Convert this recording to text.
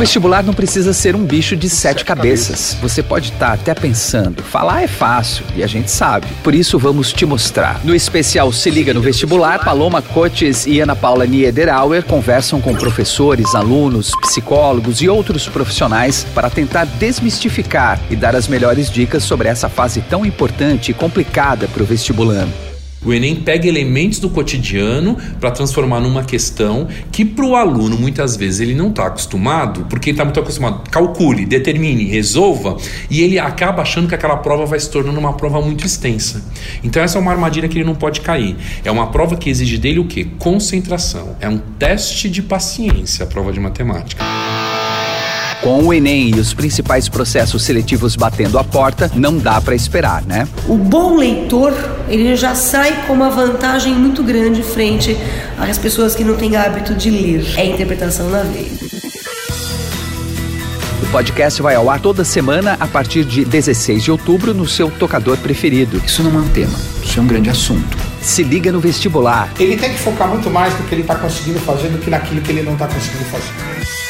vestibular não precisa ser um bicho de sete cabeças. Você pode estar até pensando, falar é fácil e a gente sabe. Por isso vamos te mostrar. No especial Se Liga no Vestibular, Paloma Cotes e Ana Paula Niederauer conversam com professores, alunos, psicólogos e outros profissionais para tentar desmistificar e dar as melhores dicas sobre essa fase tão importante e complicada para o vestibulando. O Enem pega elementos do cotidiano para transformar numa questão que para o aluno muitas vezes ele não está acostumado, porque ele está muito acostumado, calcule, determine, resolva, e ele acaba achando que aquela prova vai se tornando uma prova muito extensa. Então essa é uma armadilha que ele não pode cair. É uma prova que exige dele o quê? Concentração. É um teste de paciência a prova de matemática. Com o Enem e os principais processos seletivos batendo a porta, não dá para esperar, né? O bom leitor, ele já sai com uma vantagem muito grande frente às pessoas que não têm hábito de ler. É interpretação na veia. O podcast vai ao ar toda semana a partir de 16 de outubro no seu tocador preferido. Isso não é um tema, isso é um grande assunto. Se liga no vestibular. Ele tem que focar muito mais no que ele está conseguindo fazer do que naquilo que ele não está conseguindo fazer.